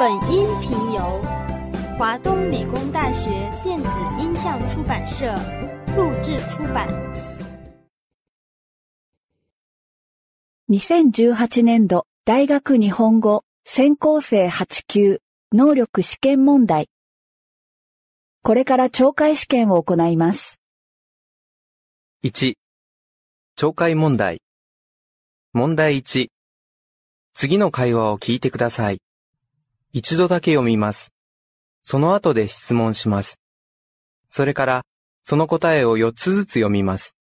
本音频由华东理工大学电子音像出版社录制出版。2018年度大学日本語専攻生8級能力試験問題。これから懲戒試験を行います。1、懲戒問題。問題1。次の会話を聞いてください。一度だけ読みます。その後で質問します。それから、その答えを4つずつ読みます。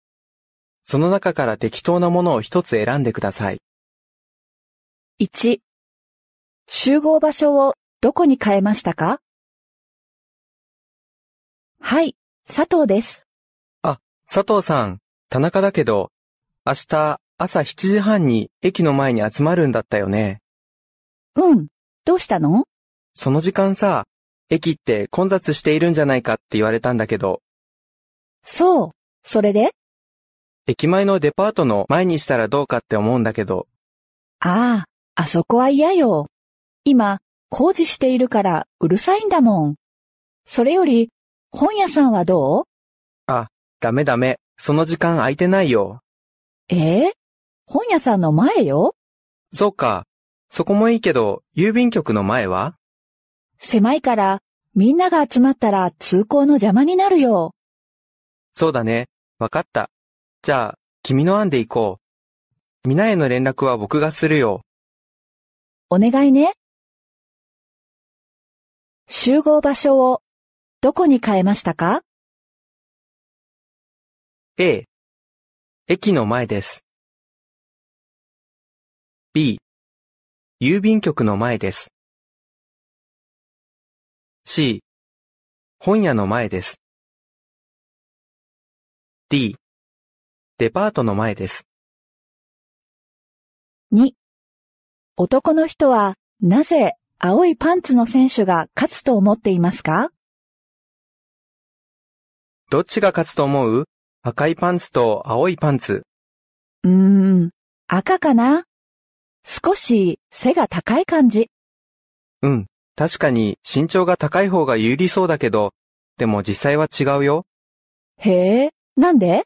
その中から適当なものを1つ選んでください。1、集合場所をどこに変えましたか？はい、佐藤です。佐藤さん、田中だけど、明日朝7時半に駅の前に集まるんだったよね。うん、どうしたの？その時間さ、駅って混雑しているんじゃないかって言われたんだけど、そう、それで？駅前のデパートの前にしたらどうかって思うんだけど、ああ、あそこは嫌よ。今、工事しているからうるさいんだもん。それより、本屋さんはどう？ダメダメ、その時間空いてないよ。ええ本屋さんの前よ？そうか。そこもいいけど、郵便局の前は？狭いから、みんなが集まったら通行の邪魔になるよ。そうだね。わかった。じゃあ、君の案で行こう。皆への連絡は僕がするよ。お願いね。集合場所を、どこに変えましたか？A、駅の前です。B、郵便局の前です。C、本屋の前です。D、デパートの前です。?2、男の人は、なぜ青いパンツの選手が勝つと思っていますか？どっちが勝つと思う？赤いパンツと青いパンツ。うーん、赤かな？少し背が高い感じ。うん。確かに身長が高い方が有利そうだけど、でも実際は違うよ。へえ、なんで？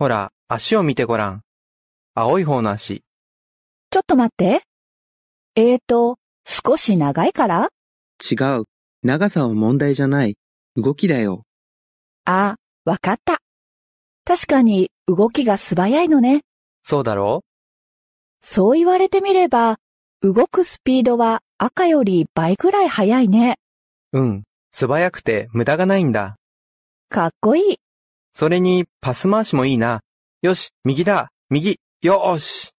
ほら、足を見てごらん。青い方の足。ちょっと待って。えーと、少し長いから？違う。長さは問題じゃない。動きだよ。あ、わかった。確かに動きが素早いのね。そうだろそう言われてみれば、動くスピードは赤より倍くらい速いね。ううん。素早くて無駄がないんだ。かっこいい。それに、パス回しもいいな。よし、右だ。右。よーし。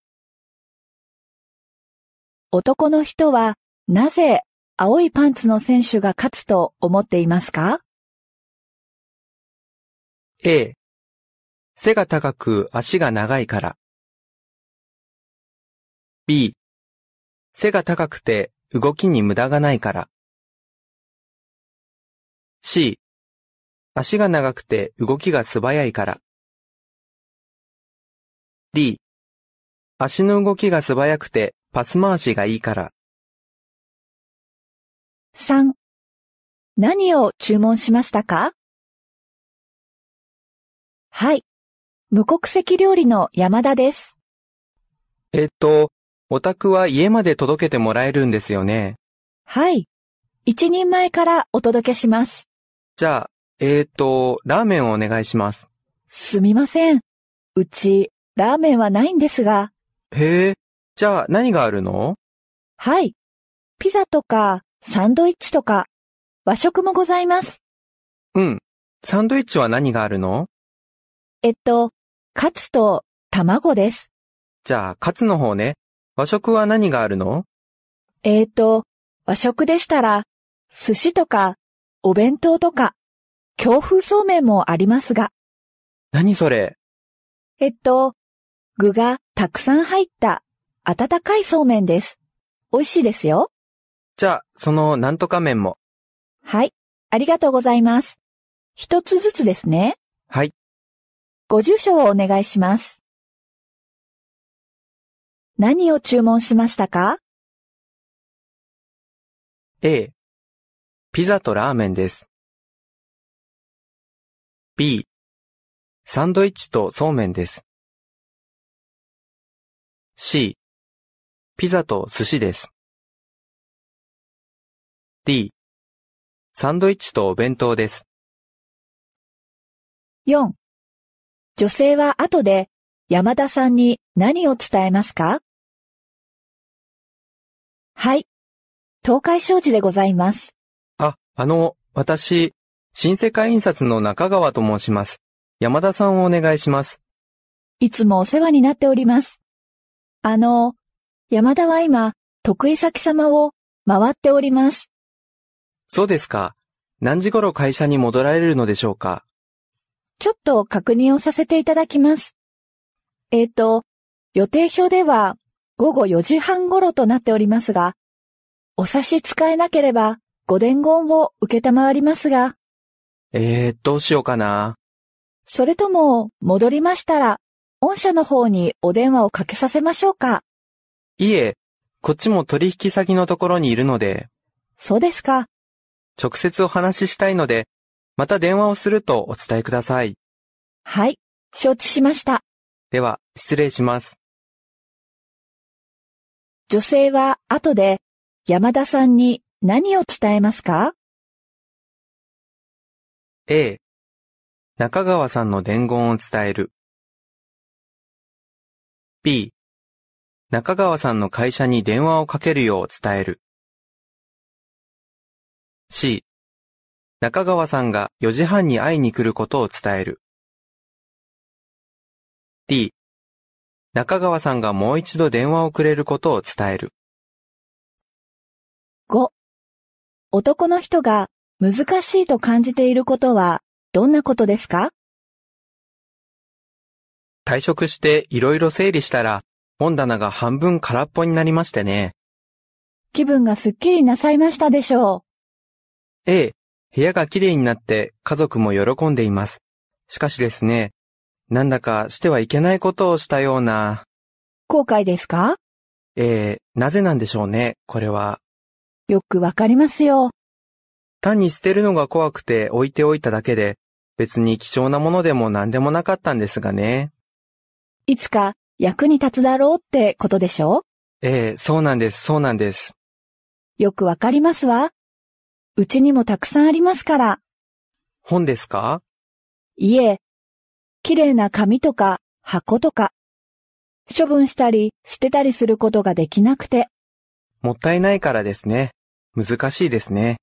男の人は、なぜ青いパンツの選手が勝つと思っていますか？A。背が高く足が長いから。B。背が高くて動きに無駄がないから。C。足が長くて動きが素早いから。D。足の動きが素早くてパス回しがいいから。?3。何を注文しましたか？はい。無国籍料理の山田です。えっと、お宅は家まで届けてもらえるんですよね。はい。一人前からお届けします。じゃあ、えっと、ラーメンをお願いします。すみません。うち、ラーメンはないんですが。へえ、じゃあ何があるの？はい。ピザとか、サンドイッチとか、和食もございます。うん。サンドイッチは何があるの？えっと、カツと卵です。じゃあ、カツの方ね。和食は何があるの？えっと、和食でしたら、寿司とか、お弁当とか、京風そうめんもありますが、何それ？えっと、具がたくさん入った温かいそうめんです。美味しいですよ。じゃあ、そのなんとか麺も。はい。ありがとうございます。一つずつですね。はい。ご住所をお願いします。何を注文しましたか？A、ピザとラーメンです。B、サンドイッチとそうめんです。C、ピザと寿司です。D、サンドイッチとお弁当です。4. 女性は後で山田さんに何を伝えますか？はい。東海商事でございます。あ、あの、私、新世界印刷の中川と申します。山田さんをお願いします。いつもお世話になっております。あの、山田は今、得意先様を回っております。そうですか。何時頃会社に戻られるのでしょうか？ちょっと確認をさせていただきます。えっ、と、予定表では午後4時半頃となっておりますが、お差し支えなければご伝言を受けたまわりますが、えー、どうしようかな。それとも戻りましたら、御社の方にお電話をかけさせましょうか。いえ、こっちも取引先のところにいるので、そうですか。直接お話ししたいので、また電話をするとお伝えください。はい、承知しました。では、失礼します。女性は後で山田さんに何を伝えますか？A、中川さんの伝言を伝える。B、中川さんの会社に電話をかけるよう伝える。C、中川さんが4時半に会いに来ることを伝える。D、中川さんがもう一度電話をくれることを伝える。?5、男の人が難しいと感じていることはどんなことですか？退職していろいろ整理したら、本棚が半分空っぽになりましてね。気分がすっきりなさいましたでしょう。A、部屋が綺麗になって家族も喜んでいます。しかしですね、なんだかしてはいけないことをしたような、後悔ですか？えー、なぜなんでしょうね、これは。よくわかりますよ。単に捨てるのが怖くて置いておいただけで、別に貴重なものでも何でもなかったんですがね。いつか役に立つだろうってことでしょ？えー、そうなんです、そうなんです。よくわかりますわ。うちにもたくさんありますから。本ですか？いえ、綺麗な紙とか箱とか、処分したり捨てたりすることができなくて、もったいないからですね。難しいですね。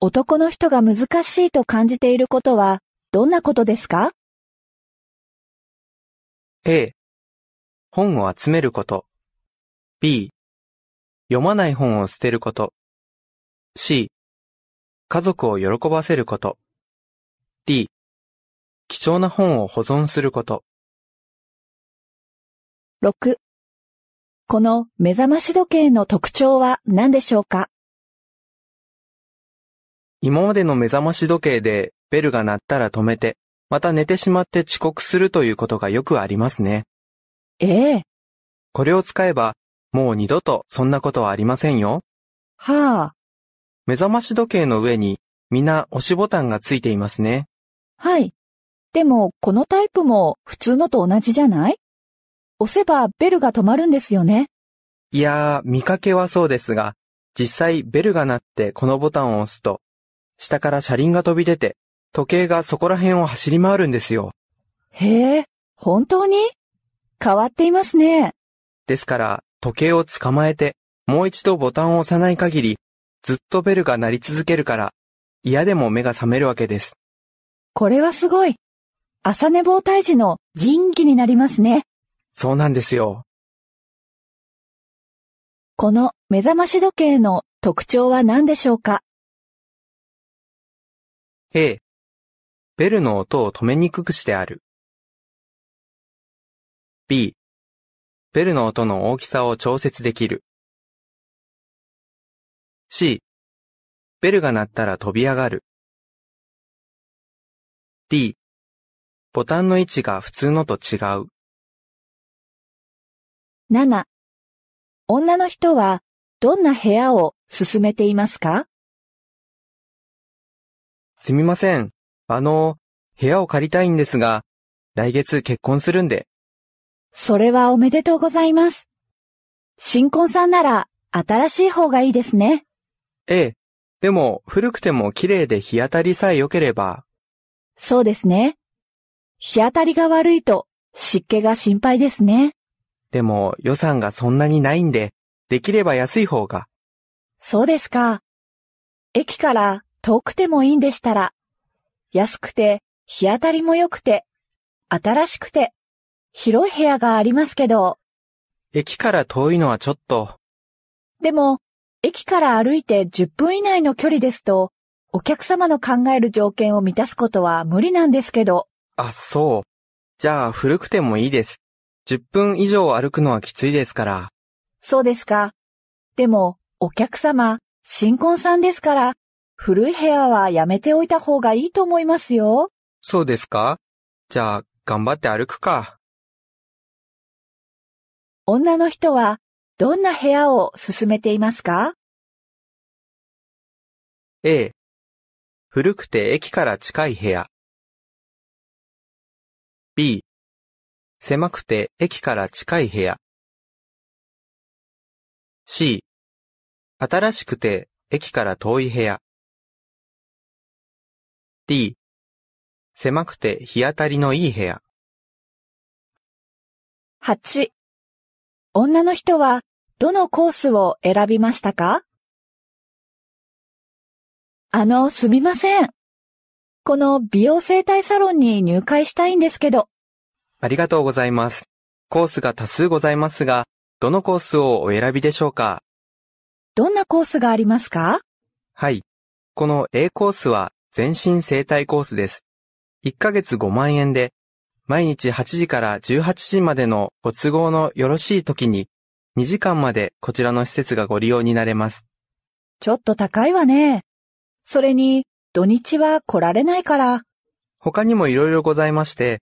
男の人が難しいと感じていることはどんなことですか？A、本を集めること。B、読まない本を捨てること。C、家族を喜ばせること。D、貴重な本を保存すること。?6。この目覚まし時計の特徴は何でしょうか？今までの目覚まし時計でベルが鳴ったら止めて、また寝てしまって遅刻するということがよくありますね。ええ、これを使えば、もう二度とそんなことはありませんよ。はあ、目覚まし時計の上に、皆押しボタンがついていますね。はい。でも、このタイプも普通のと同じじゃない？押せばベルが止まるんですよね。いやー、見かけはそうですが、実際ベルが鳴ってこのボタンを押すと、下から車輪が飛び出て、時計がそこら辺を走り回るんですよ。へえ、本当に？変わっていますね。ですから、時計を捕まえて、もう一度ボタンを押さない限り、ずっとベルが鳴り続けるから、嫌でも目が覚めるわけです。これはすごい。朝寝坊退治の人気になりますね。そうなんですよ。この目覚まし時計の特徴は何でしょうか？A、ベルの音を止めにくくしてある。B、ベルの音の大きさを調節できる。C、ベルが鳴ったら飛び上がる。D、ボタンの位置が普通のと違う。?7。女の人はどんな部屋を勧めていますか？すみません。あの、部屋を借りたいんですが、来月結婚するんで。それはおめでとうございます。新婚さんなら新しい方がいいですね。ええ。でも、古くても綺麗で日当たりさえ良ければ、そうですね。日当たりが悪いと湿気が心配ですね。でも予算がそんなにないんで、できれば安い方が。そうですか。駅から遠くてもいいんでしたら、安くて日当たりも良くて、新しくて、広い部屋がありますけど、駅から遠いのはちょっと、でも、駅から歩いて10分以内の距離ですと、お客様の考える条件を満たすことは無理なんですけど、あ、そう。じゃあ古くてもいいです。10分以上歩くのはきついですから。そうですか。でも、お客様、新婚さんですから、古い部屋はやめておいた方がいいと思いますよ。そうですかじゃあ、頑張って歩くか。女の人は、どんな部屋を勧めていますか？A、古くて駅から近い部屋。B、狭くて駅から近い部屋。C、新しくて駅から遠い部屋。D、狭くて日当たりのいい部屋。?8。女の人は、どのコースを選びましたか？あの、すみません。この美容整体サロンに入会したいんですけど、ありがとうございます。コースが多数ございますが、どのコースをお選びでしょうか？どんなコースがありますか？はい。この A コースは全身整体コースです。1ヶ月5万円で、毎日8時から18時までのご都合のよろしい時に、2時間までこちらの施設がご利用になれます。ちょっと高いわね。それに、土日は来られないから。他にも色々ございまして、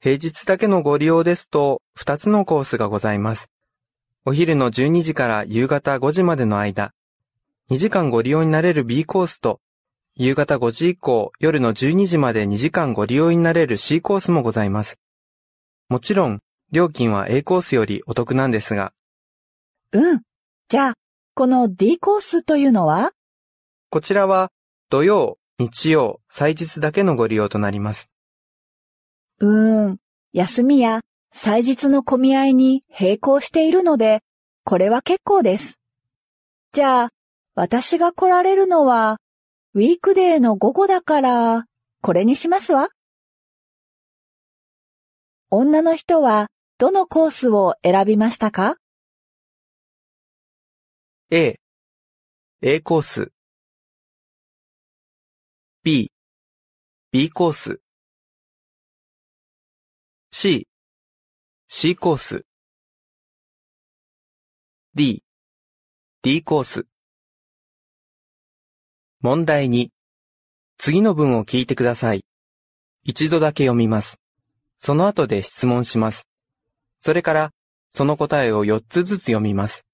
平日だけのご利用ですと2つのコースがございます。お昼の12時から夕方5時までの間、2時間ご利用になれる B コースと、夕方5時以降夜の12時まで2時間ご利用になれる C コースもございます。もちろん、料金は A コースよりお得なんですが、うん。じゃあ、この D コースというのは？こちらは土曜、日曜、祭日だけのご利用となります。うーん。休みや祭日の混み合いに並行しているので、これは結構です。じゃあ、私が来られるのは、ウィークデーの午後だから、これにしますわ。女の人は、どのコースを選びましたか？A、A コース。B、B コース。C、C コース。D、D コース。問題2。次の文を聞いてください。一度だけ読みます。その後で質問します。それから、その答えを4つずつ読みます。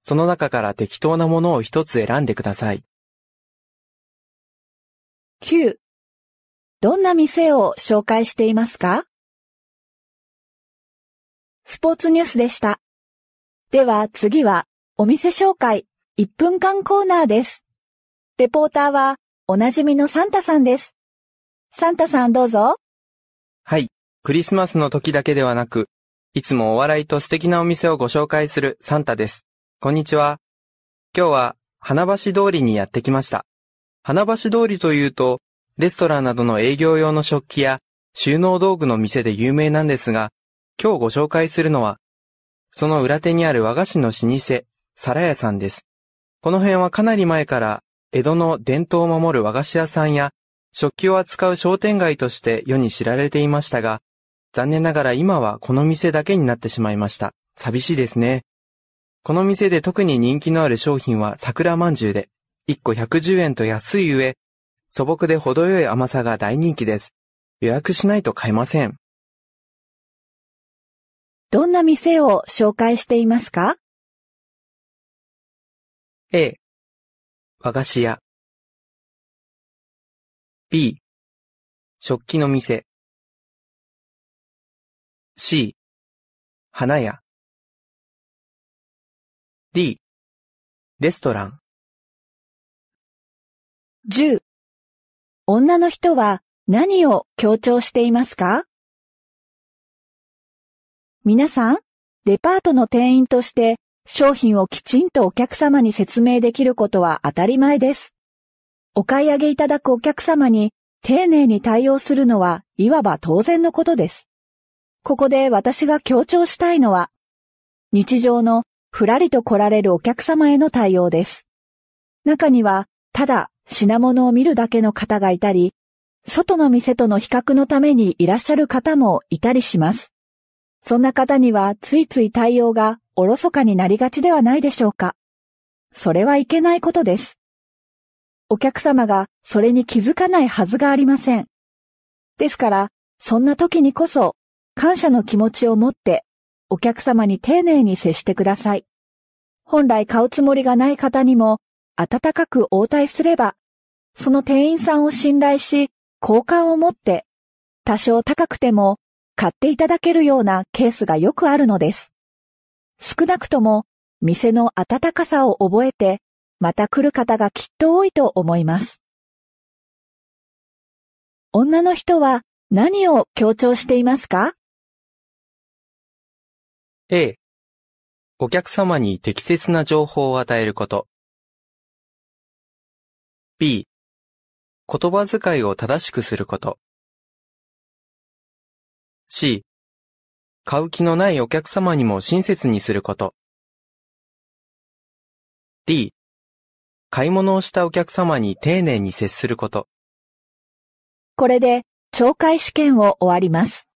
その中から適当なものを一つ選んでください。?9。どんな店を紹介していますか？スポーツニュースでした。では次はお店紹介1分間コーナーです。レポーターはおなじみのサンタさんです。サンタさんどうぞ。はい。クリスマスの時だけではなく、いつもお笑いと素敵なお店をご紹介するサンタです。こんにちは。今日は花橋通りにやってきました。花橋通りというと、レストランなどの営業用の食器や収納道具の店で有名なんですが、今日ご紹介するのは、その裏手にある和菓子の老舗、皿屋さんです。この辺はかなり前から江戸の伝統を守る和菓子屋さんや食器を扱う商店街として世に知られていましたが、残念ながら今はこの店だけになってしまいました。寂しいですね。この店で特に人気のある商品は桜まんじゅうで、1個110円と安い上、素朴で程よい甘さが大人気です。予約しないと買えません。どんな店を紹介していますか？A、和菓子屋。B、食器の店。C、花屋。D、レストラン。10女の人は何を強調していますか？皆さん、デパートの店員として商品をきちんとお客様に説明できることは当たり前です。お買い上げいただくお客様に丁寧に対応するのはいわば当然のことです。ここで私が強調したいのは、日常のふらりと来られるお客様への対応です。中には、ただ品物を見るだけの方がいたり、外の店との比較のためにいらっしゃる方もいたりします。そんな方にはついつい対応がおろそかになりがちではないでしょうか。それはいけないことです。お客様がそれに気づかないはずがありません。ですから、そんな時にこそ感謝の気持ちを持ってお客様に丁寧に接してください。本来買うつもりがない方にも温かく応対すれば、その店員さんを信頼し、好感を持って、多少高くても買っていただけるようなケースがよくあるのです。少なくとも、店の温かさを覚えて、また来る方がきっと多いと思います。女の人は何を強調していますか？A、お客様に適切な情報を与えること。B、言葉遣いを正しくすること。C、買う気のないお客様にも親切にすること。D、買い物をしたお客様に丁寧に接すること。これで懲戒試験を終わります。